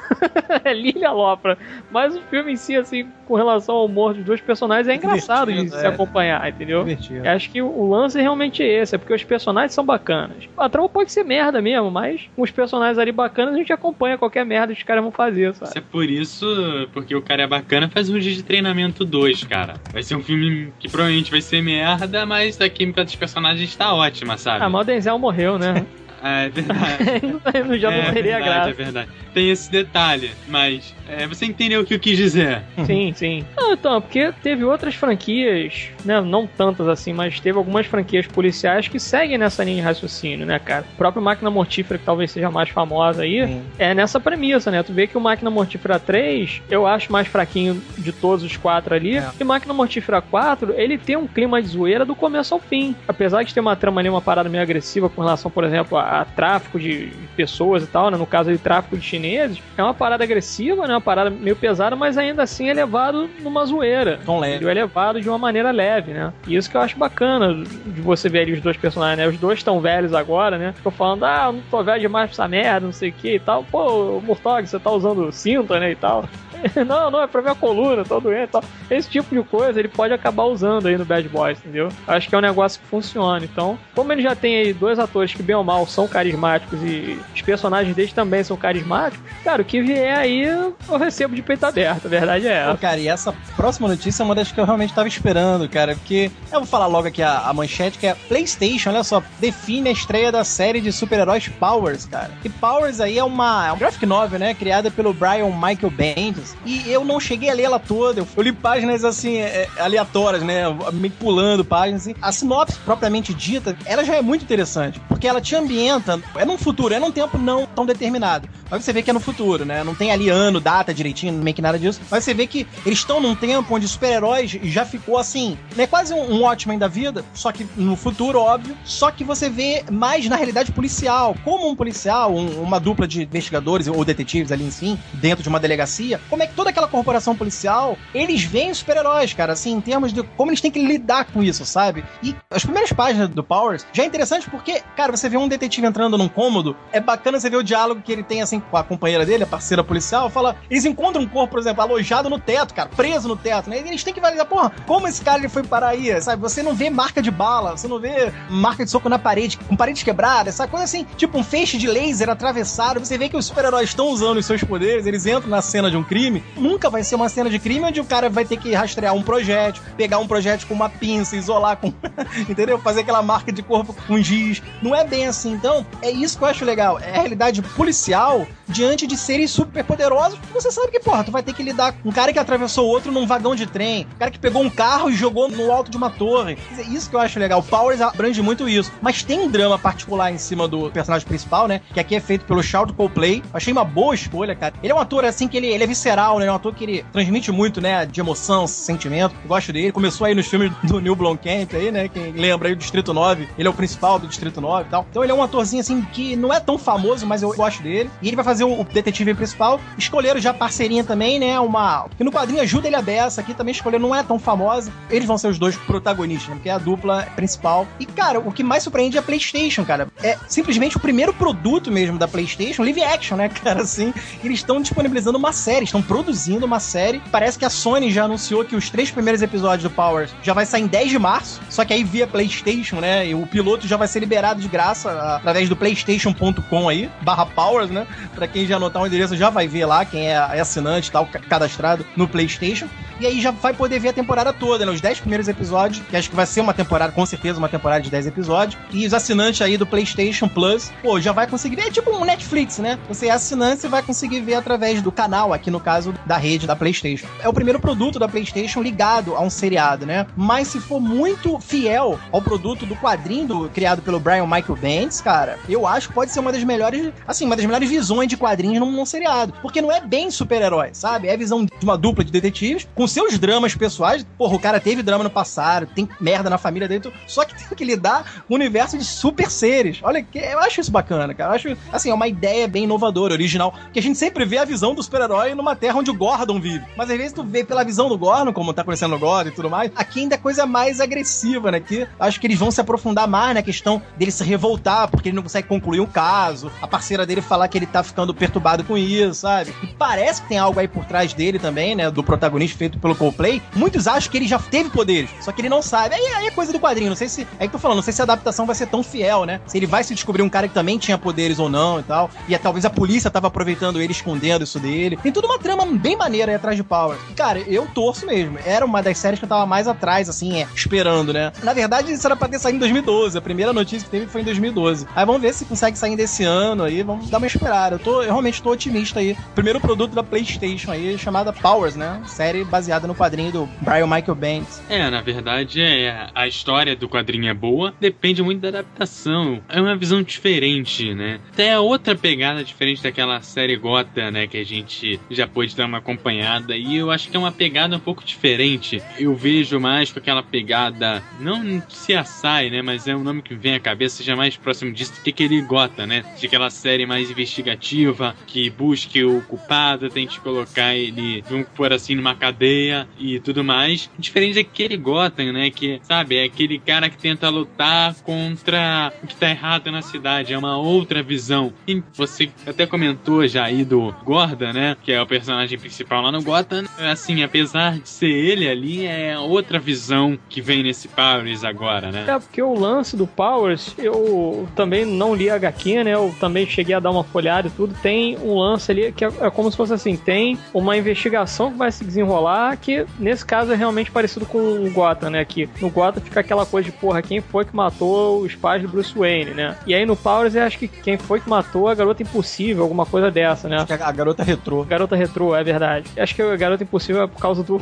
Speaker 1: ali ele alopra. Mas o filme em si, assim, com relação ao humor dos dois personagens, é, engraçado de se é. acompanhar, entendeu? Divertido. Acho que o lance realmente é esse, é porque os personagens são bacanas. A trama pode ser merda mesmo, mas com os personagens ali bacanas a gente acompanha qualquer merda que os caras vão fazer, sabe?
Speaker 3: Isso é por isso, porque o cara é bacana, faz um dia de treinamento 2, cara. Vai ser um filme que provavelmente vai ser merda, mas a química dos personagens tá ótima, sabe?
Speaker 1: Ah, mas o Denzel morreu, né?
Speaker 3: É verdade.
Speaker 1: Eu já é, não teria graça.
Speaker 3: É verdade. Tem esse detalhe, mas é, você entendeu o que eu quis dizer.
Speaker 1: Sim, sim. Não, então, porque teve outras franquias, né? Não tantas assim, mas teve algumas franquias policiais que seguem nessa linha de raciocínio, né, cara? O próprio Máquina Mortífera, que talvez seja mais famosa aí, sim. é nessa premissa, né? Tu vê que o Máquina Mortífera 3, eu acho mais fraquinho de todos os quatro ali. É. E Máquina Mortífera 4, ele tem um clima de zoeira do começo ao fim. Apesar de ter uma trama ali, uma parada meio agressiva com relação, por exemplo, a, a tráfico de pessoas e tal, né? No caso de tráfico de chineses, é uma parada agressiva, né? Uma parada meio pesada, mas ainda assim é levado numa zoeira.
Speaker 2: Tom leve.
Speaker 1: Ele é levado de uma maneira leve, né? E isso que eu acho bacana de você ver ali os dois personagens, né? Os dois estão velhos agora, né? Ficam falando, ah, eu não tô velho demais pra essa merda, não sei o que e tal. Pô, Murtog, você tá usando cinta, né? E tal. não, não, é pra minha coluna, tô doente tal. Esse tipo de coisa ele pode acabar usando aí no Bad Boys, entendeu? Acho que é um negócio que funciona. Então, como ele já tem aí dois atores que, bem ou mal, são carismáticos e os personagens deles também são carismáticos, cara, o que vier aí eu recebo de peito aberto, a verdade é essa.
Speaker 2: Pô, cara, e essa próxima notícia é uma das que eu realmente tava esperando, cara, porque eu vou falar logo aqui a, a manchete, que é PlayStation, olha só, define a estreia da série de super-heróis Powers, cara. E Powers aí é uma, é um graphic novel, né, criada pelo Brian Michael Bendis, e eu não cheguei a ler ela toda, eu li páginas, assim, é, aleatórias, né, meio pulando páginas, assim. A sinopse propriamente dita, ela já é muito interessante, porque ela te ambienta, é num futuro, é num tempo não tão determinado, mas você vê que é no futuro, né, não tem ali ano, data direitinho, meio que nada disso, mas você vê que eles estão num tempo onde super-heróis já ficou assim, né, quase um, um Watchmen da vida, só que no futuro, óbvio, só que você vê mais na realidade policial, como um policial, um, uma dupla de investigadores ou detetives ali em si, dentro de uma delegacia, como é que toda aquela corporação policial, eles veem super-heróis, cara, assim, em termos de como eles têm que lidar com isso, sabe? E as primeiras páginas do Powers já é interessante porque, cara, você vê um detetive entrando num cômodo, é bacana você ver o diálogo que ele tem, assim, com a companheira dele, a parceira policial, fala, eles encontram um corpo, por exemplo, alojado no teto, cara, preso no teto, né? E eles têm que validar, porra, como esse cara ele foi parar aí, sabe? Você não vê marca de bala, você não vê marca de soco na parede, com paredes quebradas, essa coisa assim, tipo um feixe de laser atravessado, você vê que os super-heróis estão usando os seus poderes, eles entram na cena de um crime, nunca vai ser uma cena de crime onde o cara vai ter que rastrear um projétil, pegar um projétil com uma pinça, isolar com, entendeu? Fazer aquela marca de corpo com giz. Não é bem assim. Então, é isso que eu acho legal. É a realidade policial diante de seres super poderosos. Você sabe que, porra, tu vai ter que lidar com um cara que atravessou o outro num vagão de trem, um cara que pegou um carro e jogou no alto de uma torre. Isso que eu acho legal. Powers abrange muito isso. Mas tem um drama particular em cima do personagem principal, né? Que aqui é feito pelo Charles Coplay. Achei uma boa escolha, cara. Ele é um ator assim que ele, ele é visceral, né? É um ator que ele transmite muito, né? De emoção, sentimento. Eu gosto dele. Começou aí nos filmes do Neil Blomkamp aí, né? Quem lembra aí do Distrito 9. Ele é o principal do Distrito 9 e tal. Então ele é um atorzinho assim que não é tão famoso, mas eu gosto dele. E ele vai fazer o detetive principal. Escolheram já parceirinha também, né? Uma. Que no quadrinho ajuda ele a beça aqui também escolheram, não é tão famosa. Eles vão ser os dois protagonistas, né? Porque é a dupla principal. E, cara, o que mais surpreende é a PlayStation, cara. É simplesmente o primeiro produto mesmo da PlayStation, live action, né, cara? Assim, eles estão disponibilizando uma série, estão produzindo uma série. Parece que a Sony já anunciou que os três primeiros episódios do Powers já vai sair em 10 de março. Só que aí via PlayStation, né? E o piloto já vai ser liberado de graça através do PlayStation.com aí, barra Powers, né? Pra quem já anotar o endereço já vai ver lá, quem é assinante e tal, cadastrado no PlayStation. E aí já vai poder ver a temporada toda, né? Os 10 primeiros episódios, que acho que vai ser uma temporada, com certeza, uma temporada de 10 episódios. E os assinantes aí do PlayStation Plus, pô, já vai conseguir ver. É tipo um Netflix, né? Você é assinante e vai conseguir ver através do canal, aqui no caso da rede da PlayStation. É o primeiro produto da PlayStation ligado a um seriado, né? Mas se for muito fiel ao produto do quadrinho do, criado pelo Brian Michael Bendis, cara, eu acho que pode ser uma das melhores, assim, uma das melhores visões de quadrinhos num, num seriado. Porque não é bem super-herói, sabe? É a visão de uma dupla de detetives com seus dramas pessoais. Porra, o cara teve drama no passado, tem merda na família dele, só que tem que lidar com o universo de super seres. Olha, eu acho isso bacana, cara. Eu acho, assim, é uma ideia bem inovadora, original, que a gente sempre vê a visão do super-herói numa terra onde o Gordon vive. Mas às vezes tu vê pela visão do Gordon, como tá conhecendo o Gordon e tudo mais, aqui ainda é coisa mais agressiva, né? Que acho que eles vão se aprofundar mais na questão dele se revoltar porque ele não consegue concluir um caso, a parceira dele falar que ele tá ficando perturbado com isso, sabe? E parece que tem algo aí por trás dele também, né? Do protagonista feito pelo Coldplay. Muitos acham que ele já teve poderes, só que ele não sabe. Aí, aí é coisa do quadrinho, não sei se. É que tô falando, não sei se a adaptação vai ser tão fiel, né? Se ele vai se descobrir um cara que também tinha poderes ou não e tal. E é, talvez a polícia tava aproveitando ele, escondendo isso dele. Tem tudo uma trama bem maneira aí atrás de Power. E, cara, eu torço mesmo. Era uma das séries que eu tava mais atrás, assim, é, esperando, né? Na verdade, isso era pra ter saído em 2012. A primeira notícia que teve foi em 2012. Aí vamos ver se consegue sair desse ano aí. Vamos dar uma esperada. Eu, tô, eu realmente tô otimista aí. Primeiro produto da PlayStation aí, chamada Powers, né? Série baseada no quadrinho do Brian Michael Bendis.
Speaker 3: É, na verdade, é, a história do quadrinho é boa, depende muito da adaptação. É uma visão diferente, né? Até outra pegada diferente daquela série Gota, né? Que a gente já pôde dar uma acompanhada. E eu acho que é uma pegada um pouco diferente. Eu vejo mais com aquela pegada, não CSI, né? Mas é um nome que vem à cabeça, seja mais próximo disso do que aquele Gota, né? De aquela série mais investigativa investigativa que busque o culpado, tente colocar ele, vamos por assim, numa cadeia e tudo mais. Diferente daquele Gotham, né? Que, sabe, é aquele cara que tenta lutar contra o que tá errado na cidade. É uma outra visão. E você até comentou já aí do Gordon, né? Que é o personagem principal lá no Gotham. Assim, apesar de ser ele ali, é outra visão que vem nesse Powers agora, né?
Speaker 1: É, porque o lance do Powers, eu também não li a HQ, né? Eu também cheguei a dar uma folhada e tudo. Tem um lance ali que é, é como se fosse assim: tem uma investigação que vai se desenrolar, que nesse caso é realmente parecido com o Gotham, né? Que no Gotham fica aquela coisa de, porra, quem foi que matou os pais do Bruce Wayne, né? E aí no Powers eu acho que quem foi que matou a garota impossível, alguma coisa dessa, né?
Speaker 2: Acho que a garota retrô.
Speaker 1: Garota retrô, é verdade. Acho que a garota impossível é por causa do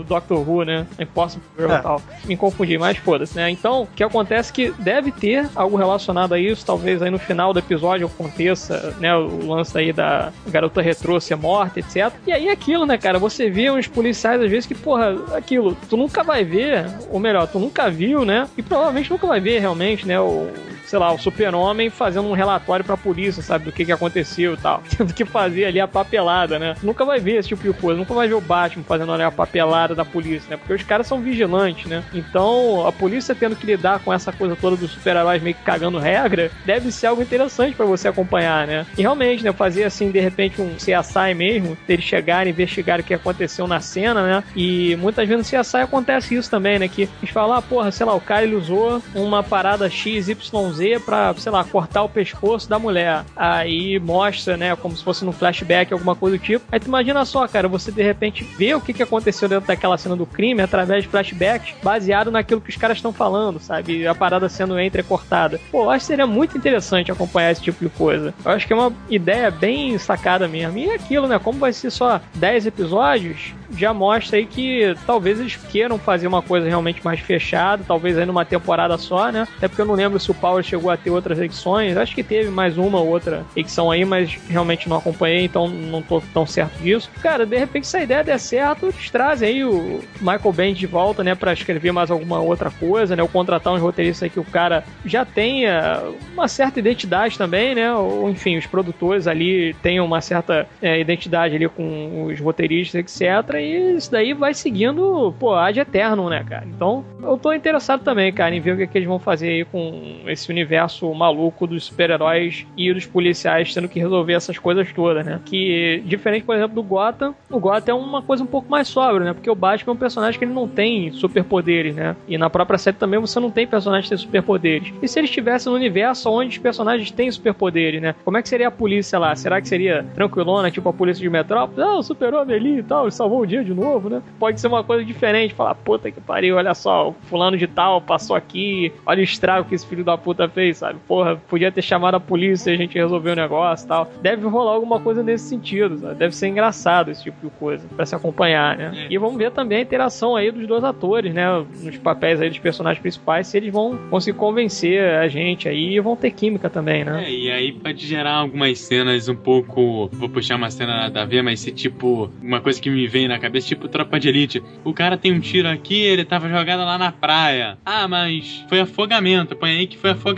Speaker 1: Doctor Who, né? Impossible Girl é. tal. Me confundi, mas foda-se, né? Então, o que acontece é que deve ter algo relacionado a isso, talvez aí no final do episódio aconteça, né? O lance aí da garota retrô ser morta, etc. E aí aquilo, né, cara? Você vê uns policiais às vezes que, porra, aquilo, tu nunca vai ver, ou melhor, tu nunca viu, né? E provavelmente nunca vai ver realmente, né? O, sei lá, o super-homem fazendo um relatório pra polícia, sabe, do que, que aconteceu e tal. Tendo que fazer ali a papelada, né? Nunca vai ver esse tipo de coisa, nunca vai ver o Batman fazendo ali a papelada da polícia, né? Porque os caras são vigilantes, né? Então, a polícia tendo que lidar com essa coisa toda dos super-heróis meio que cagando regra, deve ser algo interessante para você acompanhar, né? E realmente, né, fazer assim, de repente, um CSI mesmo, eles chegarem, investigar o que aconteceu na cena, né? E muitas vezes no CSI acontece isso também, né? Que eles falam, ah, porra, sei lá, o cara ele usou uma parada XYZ fazer pra, sei lá, cortar o pescoço da mulher. Aí mostra, né, como se fosse no flashback, alguma coisa do tipo. Aí tu imagina só, cara, você de repente vê o que, que aconteceu dentro daquela cena do crime através de flashbacks, baseado naquilo que os caras estão falando, sabe? A parada sendo entrecortada. Pô, eu acho que seria muito interessante acompanhar esse tipo de coisa. Eu acho que é uma ideia bem sacada mesmo. E aquilo, né? Como vai ser só 10 episódios, já mostra aí que talvez eles queiram fazer uma coisa realmente mais fechada, talvez aí numa temporada só, né? Até porque eu não lembro se o Power chegou a ter outras edições. Acho que teve mais uma ou outra edição aí, mas realmente não acompanhei, então não tô tão certo disso. Cara, de repente, se a ideia der certo, eles trazem aí o Michael Bend de volta, né, para escrever mais alguma outra coisa, né? Ou contratar uns roteiristas aí que o cara já tenha uma certa identidade também, né? Ou enfim, os produtores ali tenham uma certa é, identidade ali com os roteiristas, etc. E isso daí vai seguindo, pô, ad eterno, né, cara? Então, eu tô interessado também, cara, em ver o que, é que eles vão fazer aí com esse universo maluco dos super-heróis e dos policiais tendo que resolver essas coisas todas, né? Que, diferente, por exemplo, do Gotham, o Gotham é uma coisa um pouco mais sóbria, né? Porque o Batman é um personagem que ele não tem superpoderes, né? E na própria série também você não tem personagens que têm superpoderes. E se eles estivessem no universo onde os personagens têm superpoderes, né? Como é que seria a polícia lá? Será que seria tranquilona, tipo a polícia de Metrópolis? Ah, o super-homem ali e tal, ele salvou o dia de novo, né? Pode ser uma coisa diferente, falar, puta que pariu, olha só, fulano de tal passou aqui, olha o estrago que esse filho da puta fez, sabe? Porra, podia ter chamado a polícia e a gente resolveu o negócio e tal. Deve rolar alguma coisa nesse sentido, sabe? Deve ser engraçado esse tipo de coisa, para se acompanhar, né? É. E vamos ver também a interação aí dos dois atores, né? Nos papéis aí dos personagens principais, se eles vão conseguir convencer a gente aí e vão ter química também, né?
Speaker 3: É, e aí pode gerar algumas cenas um pouco. Vou puxar uma cena nada a ver, mas se tipo. Uma coisa que me vem na cabeça, tipo tropa de elite. O cara tem um tiro aqui, ele tava jogado lá na praia. Ah, mas foi afogamento. Põe aí que foi afogamento.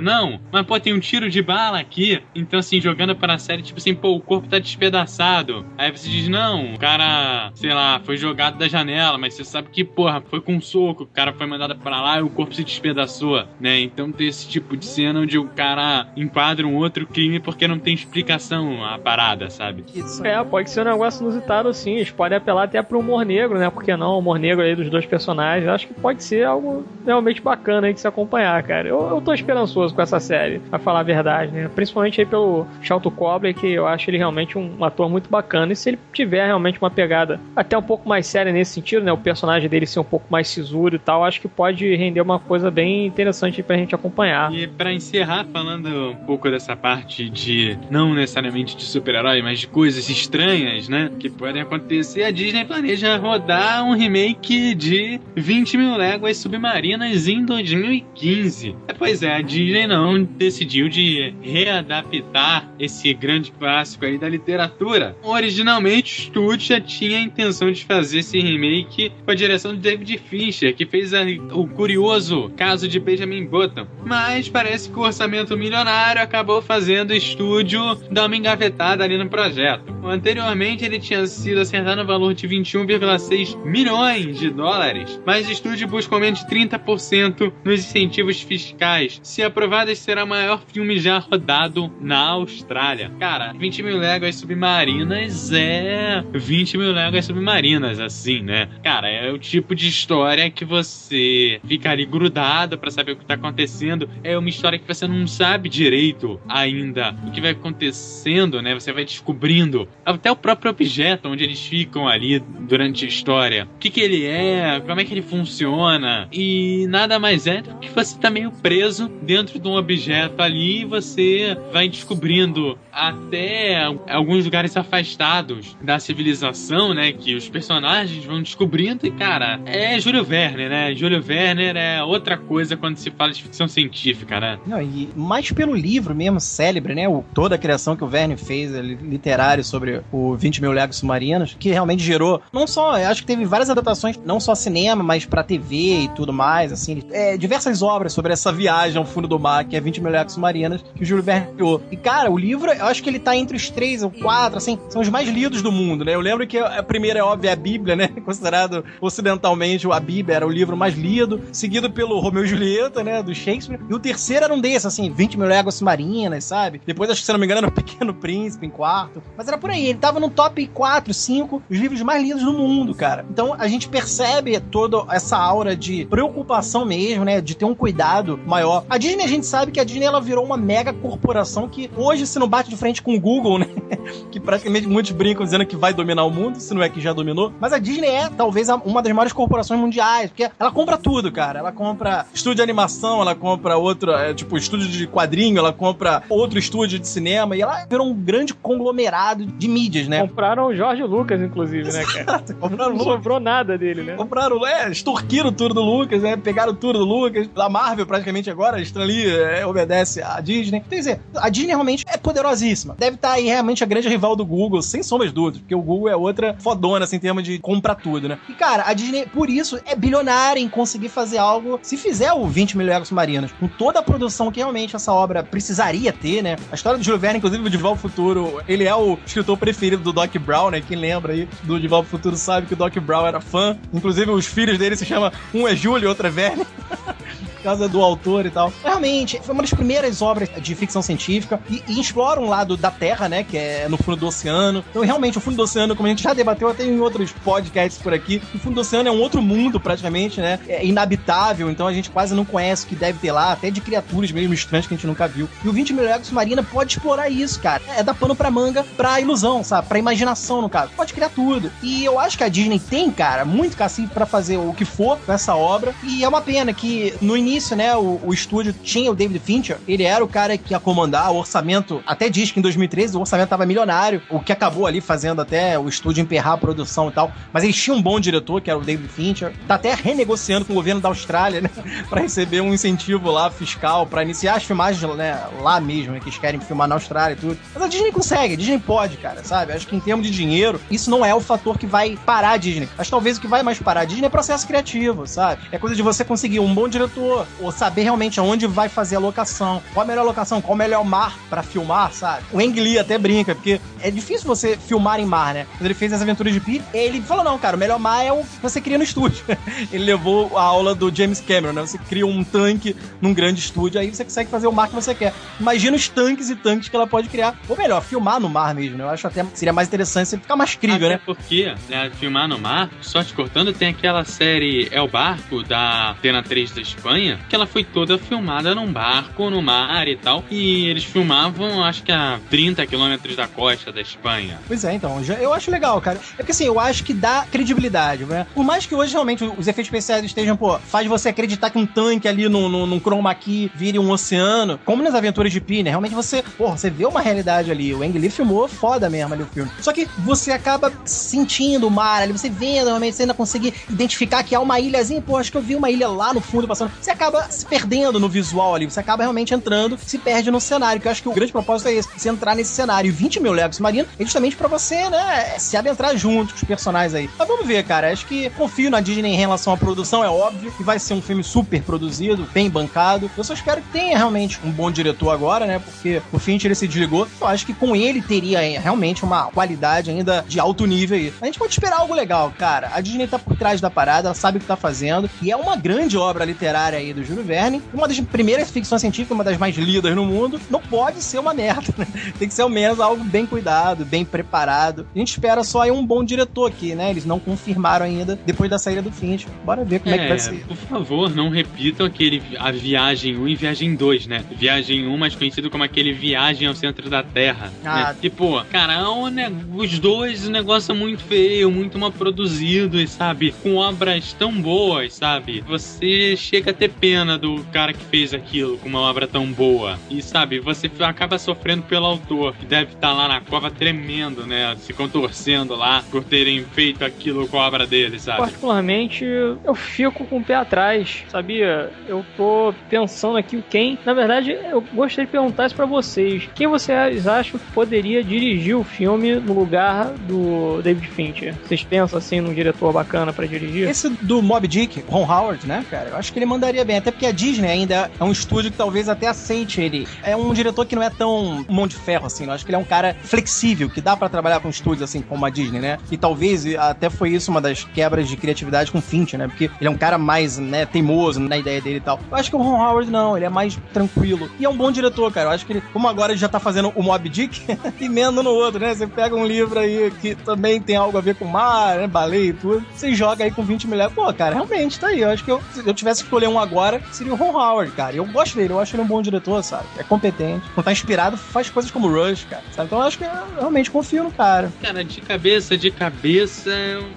Speaker 3: Não, mas pô, tem um tiro de bala aqui. Então, assim, jogando para a série, tipo assim, pô, o corpo tá despedaçado. Aí você diz, não, o cara, sei lá, foi jogado da janela, mas você sabe que, porra, foi com um soco, o cara foi mandado para lá e o corpo se despedaçou, né? Então tem esse tipo de cena onde o cara enquadra um outro crime porque não tem explicação a parada, sabe?
Speaker 1: É, pode ser um negócio inusitado, assim. Eles podem apelar até pro humor negro, né? Porque não, o humor negro aí dos dois personagens. Eu acho que pode ser algo realmente bacana aí de se acompanhar, cara. Eu, eu tô esperançoso com essa série, pra falar a verdade, né? Principalmente aí pelo Charlton Cobley, que eu acho ele realmente um ator muito bacana. E se ele tiver realmente uma pegada até um pouco mais séria nesse sentido, né? O personagem dele ser um pouco mais sisuro e tal, acho que pode render uma coisa bem interessante pra gente acompanhar.
Speaker 3: E para encerrar, falando um pouco dessa parte de não necessariamente de super-herói, mas de coisas estranhas, né? Que podem acontecer, a Disney planeja rodar um remake de 20 mil léguas submarinas em 2015. É, pois é, a Disney não decidiu de readaptar esse grande clássico aí da literatura. Originalmente, o estúdio já tinha a intenção de fazer esse remake com a direção de David Fincher, que fez a, o curioso caso de Benjamin Button. Mas parece que o orçamento milionário acabou fazendo o estúdio dar uma engavetada ali no projeto. Anteriormente, ele tinha sido acertado no valor de 21,6 milhões de dólares, mas o estúdio busca aumento de 30% nos incentivos fiscais. Se aprovado, esse será o maior filme já rodado na Austrália. Cara, 20 mil léguas submarinas é 20 mil léguas submarinas, assim, né? Cara, é o tipo de história que você fica ali grudado para saber o que tá acontecendo. É uma história que você não sabe direito ainda o que vai acontecendo, né? Você vai descobrindo até o próprio objeto onde eles ficam ali durante a história. O que, que ele é, como é que ele funciona. E nada mais é do que você tá meio preso dentro de um objeto ali e você vai descobrindo até alguns lugares afastados da civilização, né? Que os personagens vão descobrindo. E, cara, é Júlio Werner, né? Júlio Werner é outra coisa quando se fala de ficção científica, né?
Speaker 2: Não, e mais pelo livro mesmo, célebre, né? O, toda a criação que o Werner fez, literário, sobre o 20 mil legos submarinos, que realmente gerou, não só, acho que teve várias adaptações, não só cinema, mas pra TV e tudo mais, assim, é, diversas obras sobre essa viagem ao fundo do mar, que é 20 mil legos submarinas, que o Júlio Verne criou. E, cara, o livro, eu acho que ele tá entre os três ou quatro, assim, são os mais lidos do mundo, né? Eu lembro que a primeira é óbvia, é a Bíblia, né? Considerado ocidentalmente a Bíblia era o livro mais lido, seguido pelo Romeu e Julieta, né? Do Shakespeare. E o terceiro era um desses, assim, 20 mil léguas submarinas, sabe? Depois, acho que se não me engano, era o Pequeno Príncipe em quarto. Mas era por aí, ele tava no top 4, 5, os livros mais lidos do mundo, cara. Então a gente percebe toda essa aura de preocupação mesmo, né? De ter um cuidado maior. A Disney, a gente sabe que a Disney ela virou uma mega corporação que hoje, se não bate de frente com o Google, né? que praticamente muitos brincam dizendo que vai dominar o mundo, se não é que já dominou. Mas a Disney é talvez uma das maiores corporações mundiais, porque ela compra tudo, cara. Ela compra estúdio de animação, ela compra outro, é, tipo, estúdio de quadrinho, ela compra outro estúdio de cinema e ela virou um grande conglomerado de mídias, né?
Speaker 1: Compraram o Jorge Lucas, inclusive, né, cara? Compraram Não sobrou nada dele, né?
Speaker 2: Compraram, é, extorquiram tudo do Lucas, né? Pegaram tudo do Lucas. Da Marvel, praticamente agora, a Stan Lee é, obedece à Disney. Quer dizer, a Disney realmente é poderosíssima. Deve estar aí realmente a grande rival do Google, sem sombras dúvidas, porque o Google é outra fodona, assim, em termos de comprar tudo, né? E, cara, a Disney, por isso, é bilionária em conseguir fazer algo. Se fizer o 20 mil legos submarinos, com toda a produção que realmente essa obra precisaria ter, né? A história do Júlio Verne, inclusive, o ao Futuro, ele é o escritor preferido do Doc Brown, né? Quem lembra aí do ao Futuro sabe que o Doc Brown era fã. Inclusive, os filhos dele se chama um é Júlio outro é Verne. casa do autor e tal. Realmente, foi uma das primeiras obras de ficção científica e, e explora um lado da Terra, né? Que é no fundo do oceano. Então, realmente, o fundo do oceano, como a gente já debateu até em outros podcasts por aqui, o fundo do oceano é um outro mundo, praticamente, né? É inabitável, então a gente quase não conhece o que deve ter lá, até de criaturas mesmo estranhas que a gente nunca viu. E o 20 mil léguas submarina pode explorar isso, cara. É dar pano pra manga pra ilusão, sabe? Pra imaginação, no caso. Pode criar tudo. E eu acho que a Disney tem, cara, muito cacife para fazer o que for com essa obra. E é uma pena que no início, né, o, o estúdio tinha o David Fincher, ele era o cara que ia comandar o orçamento, até diz que em 2013 o orçamento tava milionário, o que acabou ali fazendo até o estúdio emperrar a produção e tal. Mas eles tinham um bom diretor, que era o David Fincher. Tá até renegociando com o governo da Austrália, né, pra receber um incentivo lá fiscal para iniciar as filmagens, né, lá mesmo, né, que eles querem filmar na Austrália e tudo. Mas a Disney consegue, a Disney pode, cara, sabe? Acho que em termos de dinheiro, isso não é o fator que vai parar a Disney. Acho que talvez o que vai mais parar a Disney é processo criativo, sabe? É coisa de você conseguir um bom diretor, ou saber realmente aonde vai fazer a locação, qual a melhor locação, qual o melhor mar para filmar, sabe? O Ang Lee até brinca, porque é difícil você filmar em mar, né? Quando ele fez as aventuras de Pi, ele falou: não, cara, o melhor mar é o que você cria no estúdio. ele levou a aula do James Cameron, né? Você cria um tanque num grande estúdio, aí você consegue fazer o mar que você quer. Imagina os tanques e tanques que ela pode criar. Ou melhor, filmar no mar mesmo, né? Eu acho até seria mais interessante você ficar mais crível,
Speaker 3: até
Speaker 2: né?
Speaker 3: Porque, né, filmar no mar, só te cortando, tem aquela série É o Barco da Antena 3 da Espanha, que ela foi toda filmada num barco, no mar e tal. E eles filmavam, acho que a 30 quilômetros da costa da Espanha.
Speaker 2: Pois é, então, eu acho legal, cara. É porque assim, eu acho que dá credibilidade, né? Por mais que hoje realmente os efeitos especiais estejam, pô, faz você acreditar que um tanque ali num, num chroma key vire um oceano, como nas aventuras de Pi, né? Realmente você, pô, você vê uma realidade ali. O Ang Lee filmou foda mesmo ali o filme. Só que você acaba sentindo o mar ali, você vendo realmente, você ainda conseguir identificar que há uma ilhazinha, pô, acho que eu vi uma ilha lá no fundo passando. Você acaba se perdendo no visual ali, você acaba realmente entrando, se perde no cenário, que eu acho que o grande propósito é esse, você entrar nesse cenário. E 20 mil Lego Submarino é justamente para você, né, se adentrar junto com os personagens aí. Mas vamos ver, cara, acho que confio na Disney em relação à produção, é óbvio, que vai ser um filme super produzido, bem bancado. Eu só espero que tenha realmente um bom diretor agora, né, porque o Fincher ele se desligou. Eu acho que com ele teria realmente uma qualidade ainda de alto nível aí. A gente pode esperar algo legal, cara. A Disney tá por trás da parada, ela sabe o que tá fazendo, e é uma grande obra literária aí do Júlio Verne, uma das primeiras ficções científicas, uma das mais lidas no mundo, não pode ser uma merda, né? Tem que ser ao menos algo bem cuidado, bem preparado. A gente espera só aí um bom diretor aqui, né? Eles não confirmaram ainda depois da saída do Finch. Bora ver como é, é que vai ser.
Speaker 3: Por favor, não repitam aquele a Viagem 1 e Viagem 2, né? Viagem 1 mais conhecido como aquele Viagem ao Centro da Terra. Ah. Né? Tipo, cara, é né, os dois, o negócio é muito feio, muito mal produzido, sabe? Com obras tão boas, sabe? Você chega a ter pena do cara que fez aquilo com uma obra tão boa. E, sabe, você acaba sofrendo pelo autor, que deve estar tá lá na cova tremendo, né? Se contorcendo lá por terem feito aquilo com a obra dele, sabe?
Speaker 1: Particularmente, eu fico com o pé atrás, sabia? Eu tô pensando aqui quem. Na verdade, eu gostaria de perguntar isso pra vocês. Quem vocês acham que poderia dirigir o filme no lugar do David Fincher? Vocês pensam assim num diretor bacana para dirigir?
Speaker 2: Esse do Mob Dick, Ron Howard, né, cara? Eu acho que ele mandaria bem. Até porque a Disney ainda é um estúdio que talvez até aceite ele. É um diretor que não é tão mão de ferro assim. Eu acho que ele é um cara flexível, que dá para trabalhar com estúdios assim como a Disney, né? E talvez até foi isso uma das quebras de criatividade com Fincher, né? Porque ele é um cara mais, né, teimoso na ideia dele e tal. Eu acho que o Ron Howard não, ele é mais tranquilo. E é um bom diretor, cara. Eu acho que ele, como agora ele já tá fazendo o Mob Dick, emenda no outro, né? Você pega um livro aí que também tem algo a ver com mar, né? Baleia e tudo. Você joga aí com 20 milhões. Pô, cara, realmente, tá aí. Eu acho que eu, se eu tivesse que escolher um agora, seria o Ron Howard, cara. Eu gosto dele, eu acho ele um bom diretor, sabe? É competente. Quando tá inspirado, faz coisas como Rush, cara. Sabe? Então eu acho que eu realmente confio no cara.
Speaker 3: Cara, de cabeça, de cabeça,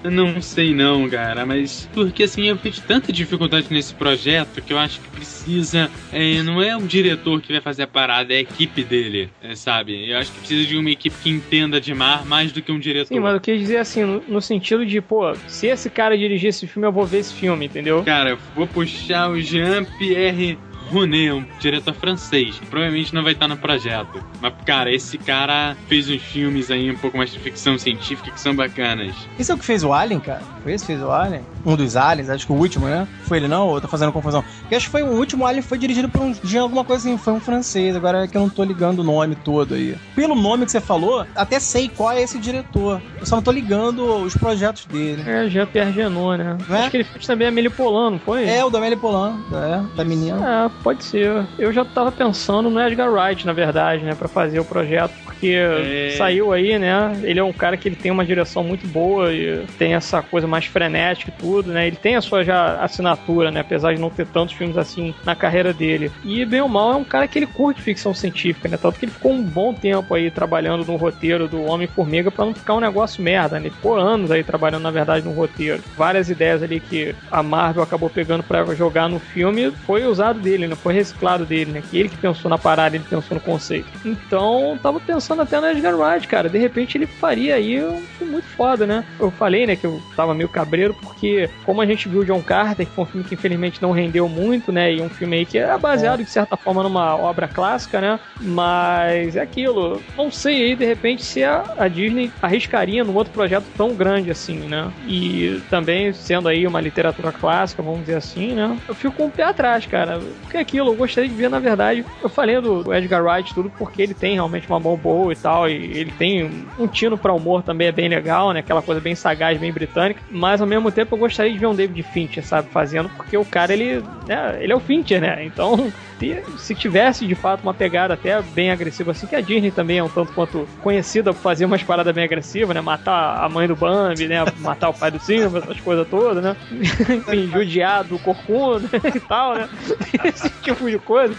Speaker 3: eu não sei não, cara. Mas porque assim, eu fiz tanta dificuldade nesse projeto que eu acho que precisa. É, não é o diretor que vai fazer a parada, é a equipe dele, é, sabe? Eu acho que precisa de uma equipe que entenda de mar mais do que um diretor.
Speaker 1: Sim, mas eu quis dizer assim, no, no sentido de, pô, se esse cara dirigir esse filme, eu vou ver esse filme, entendeu?
Speaker 3: Cara, eu vou puxar o Jean-Pierre Ronet, um diretor francês, que provavelmente não vai estar no projeto. Mas, cara, esse cara fez uns filmes aí um pouco mais de ficção científica que são bacanas.
Speaker 2: Esse é o que fez o Alien, cara? Foi esse que fez o Alien? Um dos Aliens, acho que o último, né? Foi ele não? Ou eu tô fazendo confusão? Eu acho que foi o último Alien foi dirigido por um, de alguma coisa assim, foi um francês, agora é que eu não tô ligando o nome todo aí. Pelo nome que você falou, até sei qual é esse diretor. Eu só não tô ligando os projetos dele.
Speaker 1: É, Jean-Pierre Genot, né? É? Acho que ele fez também a Amélie Polan, não foi?
Speaker 2: É, o da Amélie Polan, é, da menina.
Speaker 1: É, Pode ser. Eu já tava pensando no Edgar Wright, na verdade, né, para fazer o projeto, porque é... saiu aí, né? Ele é um cara que ele tem uma direção muito boa e tem essa coisa mais frenética e tudo, né? Ele tem a sua já assinatura, né, apesar de não ter tantos filmes assim na carreira dele. E bem ou mal é um cara que ele curte ficção científica, né? Tanto que ele ficou um bom tempo aí trabalhando no roteiro do Homem-Formiga para não ficar um negócio merda, né? Ele ficou anos aí trabalhando, na verdade, no roteiro. Várias ideias ali que a Marvel acabou pegando para jogar no filme foi usado dele, né? Foi reciclado dele, né? Que ele que pensou na parada, ele pensou no conceito. Então, tava pensando até no Edgar Wright, cara. De repente ele faria aí um filme muito foda, né? Eu falei, né, que eu tava meio cabreiro, porque como a gente viu John Carter, que foi um filme que infelizmente não rendeu muito, né? E um filme aí que é baseado, de certa forma, numa obra clássica, né? Mas é aquilo. Não sei aí, de repente, se a, a Disney arriscaria num outro projeto tão grande assim, né? E também sendo aí uma literatura clássica, vamos dizer assim, né? Eu fico com um pé atrás, cara. Porque é aquilo, eu gostaria de ver, na verdade, eu falei do Edgar Wright tudo porque ele tem realmente uma mão boa e tal, e ele tem um tino para humor também é bem legal, né? Aquela coisa bem sagaz, bem britânica, mas ao mesmo tempo eu gostaria de ver um David Fincher, sabe, fazendo, porque o cara, ele, né, ele é o Fincher, né? Então se tivesse de fato uma pegada até bem agressiva assim, que a Disney também é um tanto quanto conhecida por fazer umas paradas bem agressivas, né? Matar a mãe do Bambi, né? Matar o pai do Simba, essas coisas todas, né? Enfim, judiar do corcunda e tal, né? Esse tipo de coisa.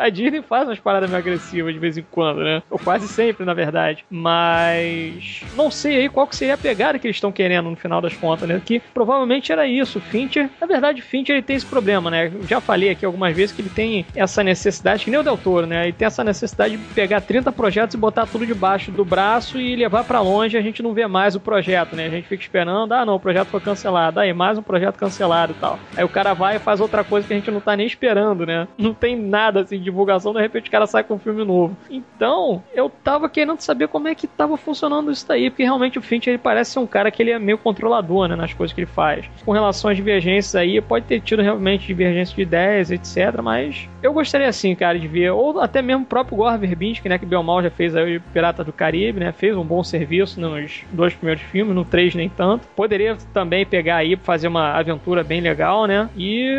Speaker 1: A Disney faz umas paradas meio agressivas de vez em quando, né? Ou quase sempre, na verdade. Mas não sei aí qual que seria a pegada que eles estão querendo no final das contas, né? Que provavelmente era isso. Fincher, na verdade, Fincher ele tem esse problema, né? Eu já falei aqui algumas vezes que ele tem
Speaker 4: essa necessidade, que nem o Del Toro, né? E tem essa necessidade de pegar 30 projetos e botar tudo debaixo do braço e levar para longe, a gente não vê mais o projeto, né? A gente fica esperando, ah, não, o projeto foi cancelado, aí mais um projeto cancelado e tal. Aí o cara vai e faz outra coisa que a gente não tá nem esperando, né? Não tem nada assim de divulgação, de repente o cara sai com um filme novo. Então, eu tava querendo saber como é que tava funcionando isso daí, porque realmente o Finch ele parece ser um cara que ele é meio controlador, né, nas coisas que ele faz. Com relação às divergências aí, pode ter tido realmente divergências de ideias, etc, mas eu gostaria assim, cara, de ver, ou até mesmo o próprio Gore Verbinski, né, que Belmal já fez aí o Pirata do Caribe, né, fez um bom serviço nos dois primeiros filmes, no três nem tanto. Poderia também pegar aí fazer uma aventura bem legal, né, e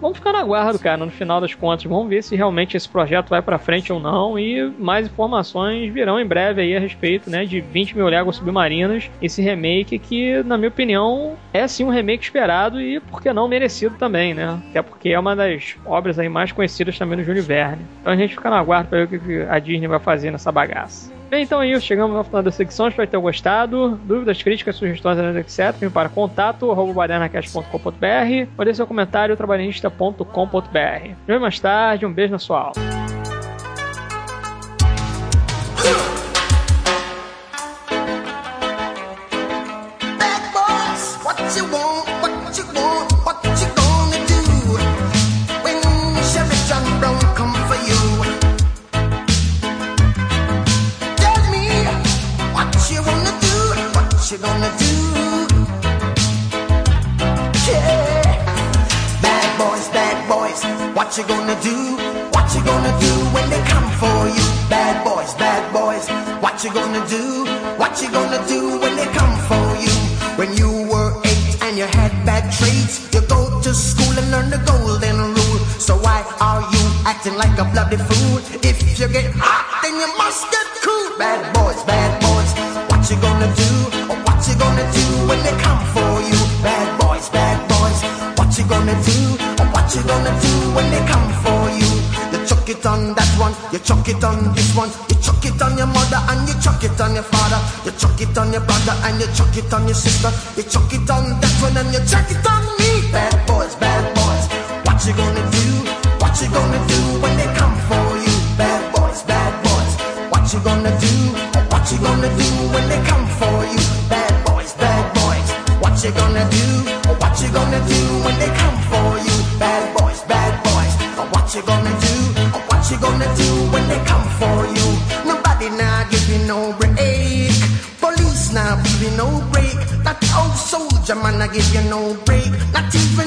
Speaker 4: vamos ficar na guarda, cara, no final das contas, vamos ver se realmente esse projeto vai para frente ou não e mais informações virão em breve aí a respeito, né, de 20 mil léguas submarinas, esse remake que, na minha opinião, é sim um remake esperado e, por que não, merecido também, né, até porque é uma das obras aí mais conhecidas também no Júlio Verne. Então a gente fica na guarda para ver o que a Disney vai fazer nessa bagaça. Bem, então é isso. Chegamos ao final da secção. Espero ter gostado. Dúvidas, críticas, sugestões, etc. Vem para contato arroba ou seu comentário trabalhista.com.br. Nos mais tarde. Um beijo na sua alma. Like a bloody fool? If you get hot, then you must get cool. Bad boys, bad boys, what you gonna do? Or what you gonna do when they come for you? Bad boys, bad boys. What you gonna do? Or what you gonna do when they come for you? You chuck it on that one, you chuck it on this one, you chuck it on your mother and you chuck it on your father, you chuck it on your brother and you chuck it on your sister, you chuck it on that one and you chuck it on me. Bad boys, bad boys. What you gonna do? You gonna do when they come for you? Bad boys, bad boys. What you gonna do? What you gonna do when they come for you? Bad boys, bad boys. what you gonna do? What you gonna do when they come for you? Bad boys, bad boys. What you gonna do? What you gonna do when they come for you? Nobody now give you no break. Police now give you no break. That old soldier man I give you no break. Not even